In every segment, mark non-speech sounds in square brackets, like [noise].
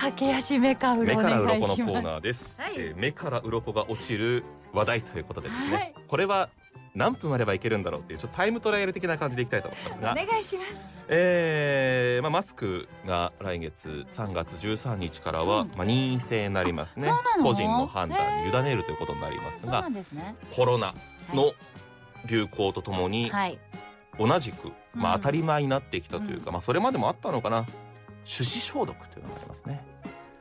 駆け足目かうろお目から鱗のコーナーです、はい。えー目から鱗が落ちる話題ということでですね、はい。これは何分あればいけるんだろうっていうちょっとタイムトライアル的な感じでいきたいと思いますおが、願いします。えーまあ、マスクが来月3月13日からは、うん。まあ、任意制になりますね。個人の判断に委ねるということになりますがね。コロナの流行とともにはい。同じく、まあ、うん。当たり前になってきたというか、まあ、それまでもあったのかな手指消毒というのがありますね。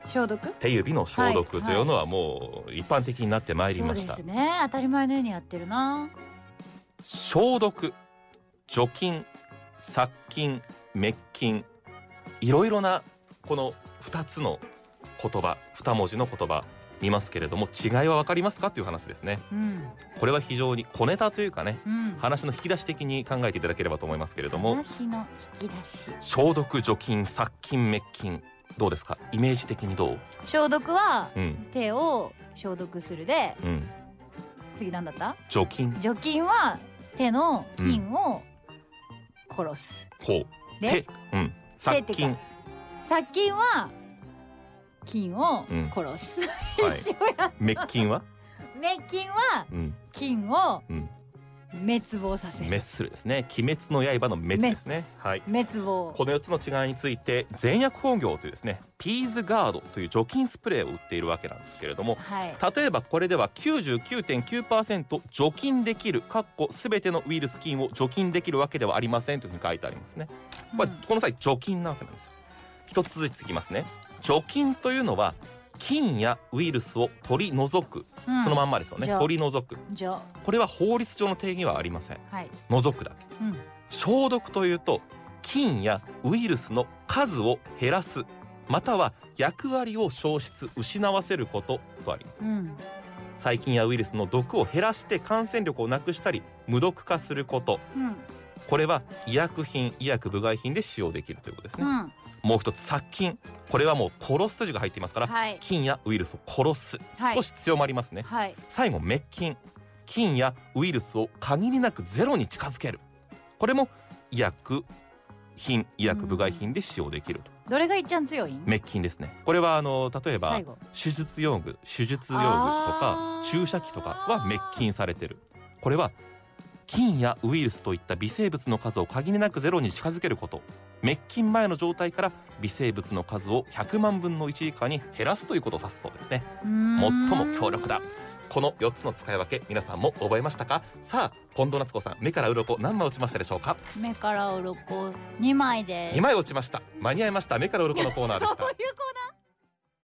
消毒？手指の消毒というのはもう一般的になってまいりました、そうですね。当たり前のようにやってるな。消毒除菌殺菌滅菌いろいろなこの2つの言葉2文字の言葉見ますけれども違いは分かりますかという話ですね。うん。これは非常に小ネタというかねうん。話の引き出し的に考えていただければと思いますけれども話の引き出し。消毒除菌殺菌滅菌どうですか？イメージ的にどう？消毒はうん。手を消毒するでうん。次なんだった？除菌。除菌は手の菌を殺す、ほう。で手。うん。殺菌。か殺菌は菌をうん。殺す、はい。[laughs] 一緒や。滅菌は？滅菌はうん。菌をうん。滅亡させる。滅するですね。鬼滅の刃の滅ですね。はい。滅亡。この4つの違いについて全薬工業というですねピーズガードという除菌スプレーを売っているわけなんですけれどもはい。例えばこれでは99.9%除菌できるかっこすべてのウイルス菌を除菌できるわけではありませんというふうに書いてありますね。これ、うんこの際除菌なわけなんですよ一つずついきますね。除菌というのは菌やウイルスを取り除く、うん。そのまんまですよね。取り除く。これは法律上の定義はありません。はい、除くだけ。うん、消毒というと菌やウイルスの数を減らす。または役割を消失失わせることとあります。うん。細菌やウイルスの毒を減らして感染力をなくしたり無毒化すること。うんこれは医薬品医薬部外品で使用できるということですね、うん。もう一つ殺菌。これはもう殺すという字が入っていますから、はい。菌やウイルスを殺す、はい。少し強まりますね。はい。最後滅菌。菌やウイルスを限りなくゼロに近づける。これも医薬品医薬部外品で使用できると。どれが一番強い？ん滅菌ですね。これはあの例えば手術用具手術用具とか注射器とかは滅菌されてる。これは菌やウイルスといった微生物の数を限りなくゼロに近づけること。滅菌前の状態から微生物の数を100万分の1以下に減らすということを指すそうですね。最も強力だ。この4つの使い分け皆さんも覚えましたか？さあ近藤夏子さん目から鱗何枚落ちましたでしょうか？目から鱗二枚です。2枚落ちました。間に合いました。目から鱗のコーナーでした [laughs]